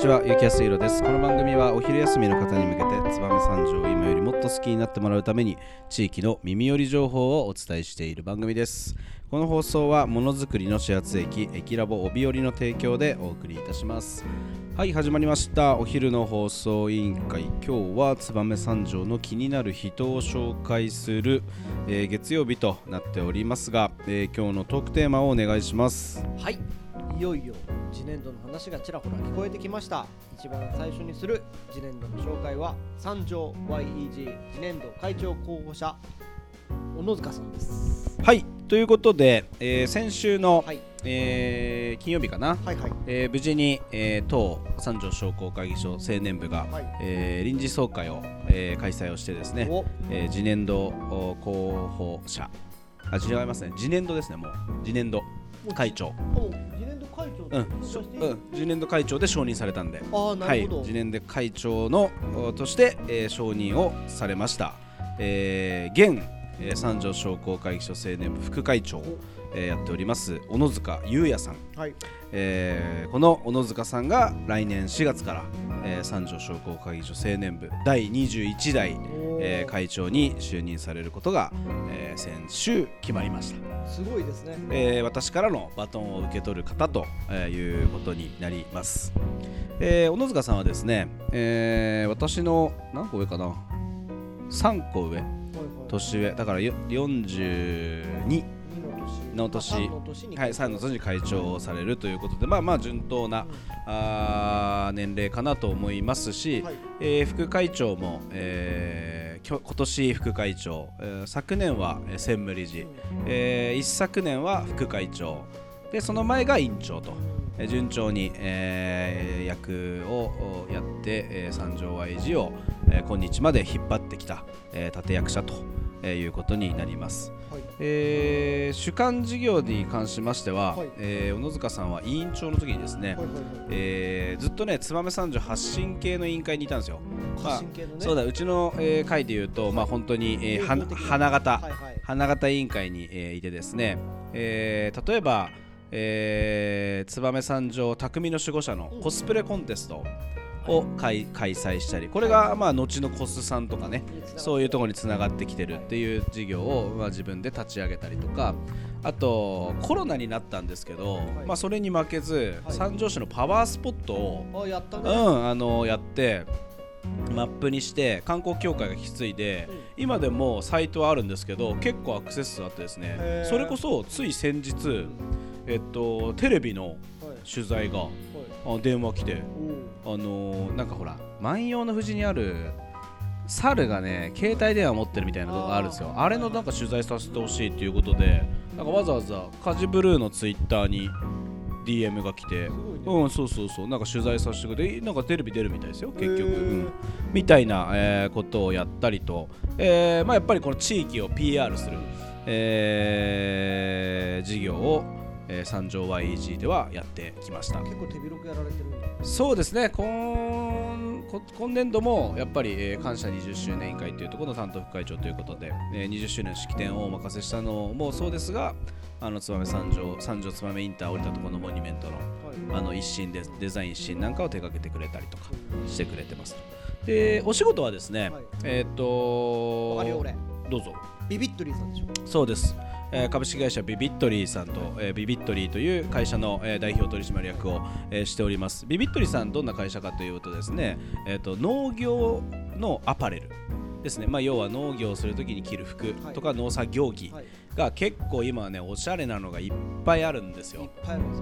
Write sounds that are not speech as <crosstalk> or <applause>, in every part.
ちは、ゆきやすいろです。この番組はお昼休みの方に向けて、燕三条を今よりもっと好きになってもらうために、地域の耳寄り情報をお伝えしている番組です。この放送は、ものづくりの始発駅、駅ラボ帯寄りの提供でお送りいたします。はい、始まりました。お昼の放送委員会。今日は燕三条の気になる人を紹介する、えー月曜日となっておりますが、えー今日のトークテーマをお願いします。はいいよいよ次年度の話がちらほら聞こえてきました。一番最初にする次年度の紹介は三条 YEG 次年度会長候補者小野塚さんです。はい、ということで、えー先週の、はい。えー金曜日かな、はいはい。えー無事に、えー当三条商工会議所青年部が、はい。えー臨時総会を、えー開催をしてですね、お。えー次年度お候補者。あ違いますね。次年度ですねもう。次年度会長うん、次年度会長で承認されたんで。ああなはいるほど、次年度会長のおとして、えー承認をされました、えー現、えー三条商工会議所青年部副会長、えーやっております小野塚優也さん。はい。えーこの小野塚さんが来年4月から、えー三条商工会議所青年部第21代、えー会長に就任されることが、えー先週決まりました、すごいですね。えー私からのバトンを受け取る方と、えーいうことになります、えー小野塚さんはですね、えー私の何個上かな？3個上。年上。だからよ42二の年三の年にはい、3の年に会長をされるということで、まあまあ順当な、あー年齢かなと思いますし、はい。えー副会長も、えーきょ今年副会長、えー昨年はえー専務理事、えー一昨年は副会長でその前が委員長と、えー順調に、えー役をおやって、えー三条 YG を、えー今日まで引っ張ってきた、えー立役者と、えーいうことになります。はい。えー主幹事業に関しましては、はい。えー小野塚さんは委員長の時にですね、はいえーずっとね燕三条発信系の委員会にいたんですよ。発信系のね。そうだうちの、えー会でいうと、まあ、本当に、えー花形、はいはい。花形委員会に、えーいてですね、えー例えば、えー燕三条匠の守護者のコスプレコンテストを開開催したりこれが、まあ、後のコスさんとかねそういうところにつながってきてるっていう事業を、まあ、自分で立ち上げたりとかあとコロナになったんですけど、い。まあ、それに負けず、はい。三条市のパワースポットを、あやったね。うん、あのやってマップにして観光協会が引き継いで、今でもサイトはあるんですけど結構アクセス数あってですねそれこそつい先日、えっと、テレビのはい。取材が電話来ておあのーなんかほら万葉の富士にある猿がね携帯電話持ってるみたいなとこがあるんですよ。あれのなんか取材させてほしいっていうことでなんかわざわざカジブルーのツイッターに DM が来てねうんそうそうそうなんか取材させてくれてなんかテレビ出るみたいですよ結局、うん。みたいな、えーことをやったりと、えーまあ、やっぱりこの地域を PR する、えー事業を、えー三条 YEG ではやってきました。結構手広くやられてるそうですね。今こ今年度もやっぱり、えー感謝20周年委員会というところの担当副会長ということで、えー20周年の式典をお任せしたのもそうですがあの燕三条三条燕インター降りたところのモニュメントのあの一新でデザイン一新なんかを手掛けてくれたりとかしてくれてますと。でお仕事はですね、はい。えーっとわかるよ俺どうぞ。ビビットリーさんでしょ。そうです、えー株式会社ビビットリーさんと、えービビットリーという会社の、えー代表取締役を、えーしております。ビビットリーさんどんな会社かというとですね、えー、と農業のアパレルですね、まあ、要は農業をするときに着る服とか農作業着が結構今はねおしゃれなのがいっぱいあるんですよね。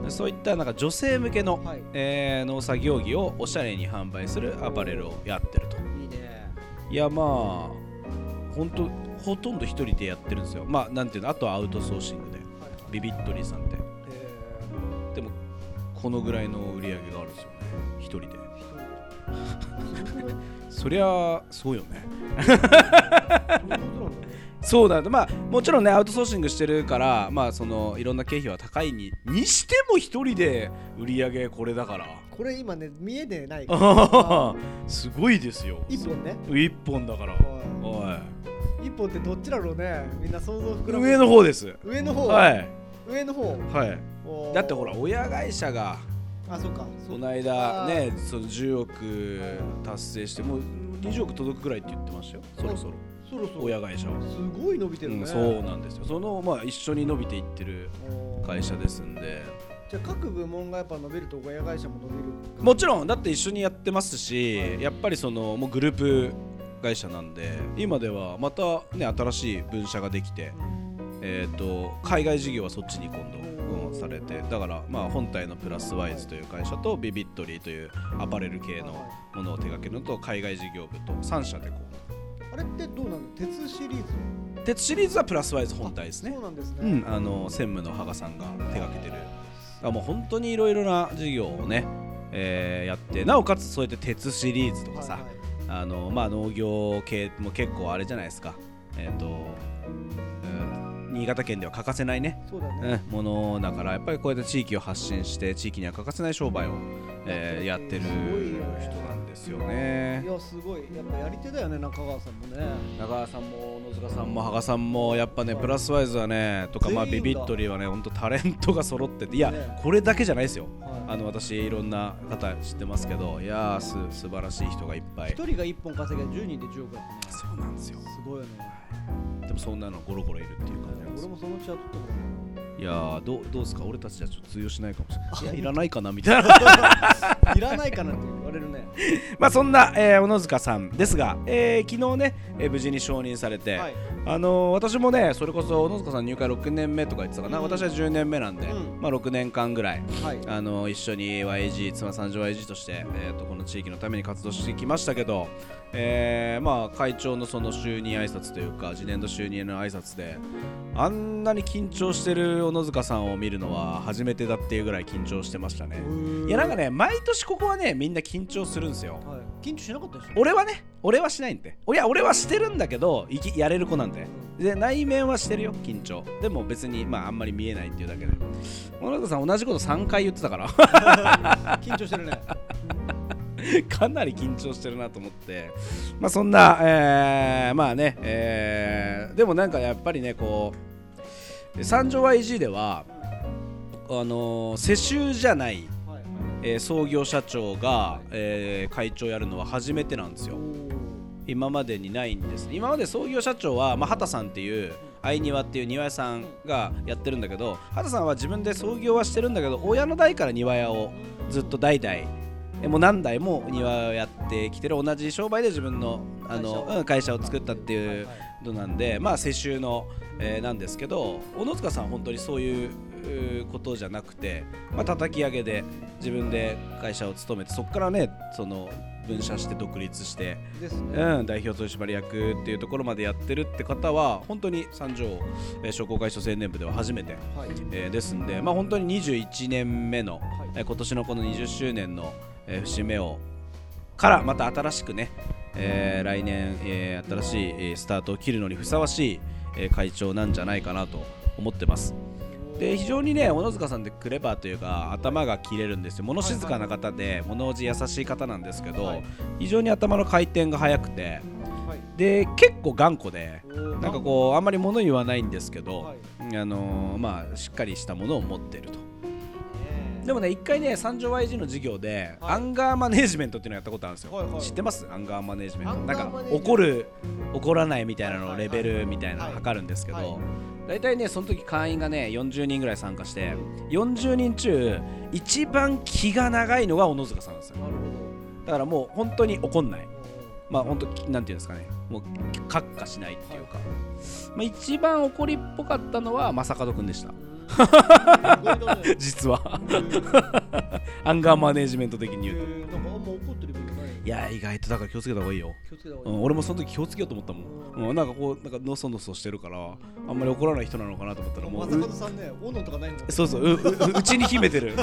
そういったなんか女性向けの、はい。えー農作業着をおしゃれに販売するアパレルをやってると。いいね。いやまあ本当ほとんど一人でやってるんですよ。まあなんていうのあとはアウトソーシングで。はいビビットリーさんって。えでもこのぐらいの売り上げがあるんですよね。一人で。そりゃそうよね。<laughs> そうなんだ。まあもちろんねアウトソーシングしてるからまあそのいろんな経費は高いににしても一人で売り上げこれだから。これ今ね見えねえない。あははすごいですよ。一本ね。一本だから。ははい一本ってどっちだろうね。みんな想像膨らむ。上の方です。上の方？はい。上の方？はい。だってほら親会社があそうか。そこうの間あねその10億達成してもう20億届くぐらいって言ってましたよ。そろそろ。そろそろ。親会社は、すごい伸びてるね、うん、そうなんですよ。そのまあ一緒に伸びていってる会社ですんで。じゃあ各部門がやっぱ伸びると親会社も伸びるもちろん。だって一緒にやってますしやっぱりそのもうグループ会社なんで今ではまたね新しい分社ができてえー、と海外事業はそっちに今度、うん、されてだからまあ本体のプラスワイズという会社とビビットリーというアパレル系のものを手掛けるのと海外事業部と3社でこあれってどうなの鉄シリーズ？う鉄シリーズはプラスワイズ本体ですね。そうなんですね、うんあの専務の羽賀さんが手掛けてる。あもう本当にいろいろな事業をね、えーやってなおかつそうやって鉄シリーズとかさ、はいはいあのまあ農業系も結構あれじゃないですか。えー、と、新潟県では欠かせないね、ね、うん、ものだからやっぱりこうやって地域を発信して地域には欠かせない商売を、えーやってるすごいよ人なんですよね。いやすごい。やっぱやり手だよね中川さんもね。中川さんも野塚さんも羽賀さんもやっぱねプラスワイズはねとかまあビビットリーはね本当タレントが揃ってていやね。これだけじゃないですよ。はい。あの私いろんな方知ってますけどいやーす素晴らしい人がいっぱい。一人が一本稼げ10人で10億やってね。そうなんですよ。すごいよねでもそんなのゴロゴロいるっていう感じなんですよ。俺もそのうちは取ってもらい。やーどうどうですか？俺たちじゃちょっと通用しないかもしれない。いやいらないかなみたいな。いらないかなって言われるね。<laughs> まあそんな、えー小野塚さんですが、えー昨日ね、えー無事に承認されて、はい。あのー私もねそれこそ小野塚さん入会6年目とか言ってたかな、うん。私は10年目なんで、うん。まあ6年間ぐらいはい。あのー一緒に YG 妻三条 YG として、えー、とこの地域のために活動してきましたけど、えーまあ会長のその就任挨拶というか次年度就任の挨拶であんなに緊張してる小野塚さんを見るのは初めてだっていうぐらい緊張してましたね。いやなんかね毎年ここはねみんな緊張するんですよ。はい。緊張しなかったでしょ俺はね俺はしないんで。いや俺はしてるんだけどいきやれる子なんで。で内面はしてるよ緊張。でも別にまああんまり見えないっていうだけで。小野塚さん同じこと3回言ってたから。<laughs> 緊張してるね。<laughs> かなり緊張してるなと思って、まあ、そんな、えーまあね、えーでもなんかやっぱりねこう三条 YG ではあのー世襲じゃないえー創業社長が、えー会長やるのは初めてなんですよ。今までにないんです今まで創業社長は、まあ、畑さんっていう相庭っていう庭屋さんがやってるんだけど畑さんは自分で創業はしてるんだけど親の代から庭屋をずっと代々えもう何代も庭をやってきてる。同じ商売で自分のあの会社を。作ったっていうのなんでまあ世襲の、えーなんですけど小野塚さんは本当にそういうことじゃなくて、まあ叩き上げで自分で会社を務めてそこからねその分社して独立してね。うん、代表取締役っていうところまでやってるって方は本当に三条、えー商工会所青年部では初めて、はい。えーですんで、まあ、本当に21年目の、はい。えー今年のこの20周年の、えー節目をからまた新しくね、えー来年、えー新しいえースタートを切るのにふさわしい、えー会長なんじゃないかなと思ってます。で非常にね小野塚さんってクレバーというか頭が切れるんですよ。物静かな方で物おじ優しい方なんですけど、はい。非常に頭の回転が速くて。はい。で結構頑固でなんかこうあんまり物言わないんですけど、はい。あのーまあしっかりしたものを持ってると。ねでもね一回ね三条 YG の授業で、はい。アンガーマネージメントっていうのをやったことあるんですよ、はいはい。知ってます？アンガーマネージメント。なんか怒る怒らないみたいなのをはいはいレベルみたいなのを測るんですけど、はい大体ねその時会員がね40人ぐらい参加して40人中一番気が長いのが小野塚さんなんですよ。なるほだからもう本当に怒んない。どまあ本当なんていうんですかね。もう閣下しないっていうか、まあ、一番怒りっぽかったのは正門君でした。<laughs> 実は。へ <laughs> アンガーマネージメント的に言うといや意外とだから気をつけた方がいいよ、気をつけた方がいい。うん、俺もその時気をつけようと思ったもん、うん、なんかこうなんかのそのそしてるからあんまり怒らない人なのかなと思ったらもう正門さんね斧とかないのうそうそううううちに秘めてる、うん、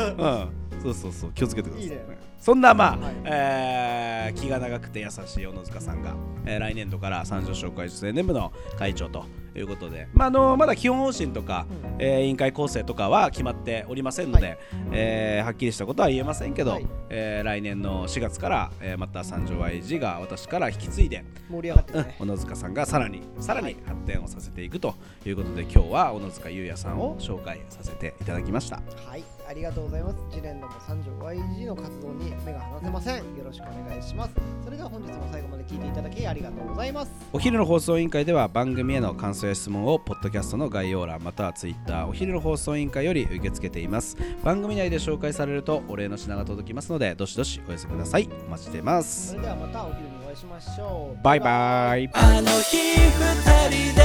そうそうそう気をつけてください。いいね。そんなまあ、はい。えー気が長くて優しい小野塚さんが、えー来年度から三条商会青年部の会長と、いうことで、まあ、あのまだ基本方針とか、うん。えー委員会構成とかは決まっておりませんので、はい。えーはっきりしたことは言えませんけど、はい。えー来年の4月から、えーまた三条 YG が私から引き継いで、盛り上がってね、<laughs> 小野塚さんがさらにさらにはい。発展をさせていくということで今日は小野塚優也さんを紹介させていただきました。はい。ありがとうございます。次年度も三条 YG の活動に目が離せません。よろしくお願いしますそれでは本日も最後まで聞いていただきありがとうございます。お昼の放送委員会では番組への感想や質問をポッドキャストの概要欄またはツイッターお昼の放送委員会より受け付けています。番組内で紹介されるとお礼の品が届きますのでどしどしお寄せください。お待ちしています。それではまたお昼にお会いしましょう。バイバイ。あの日二人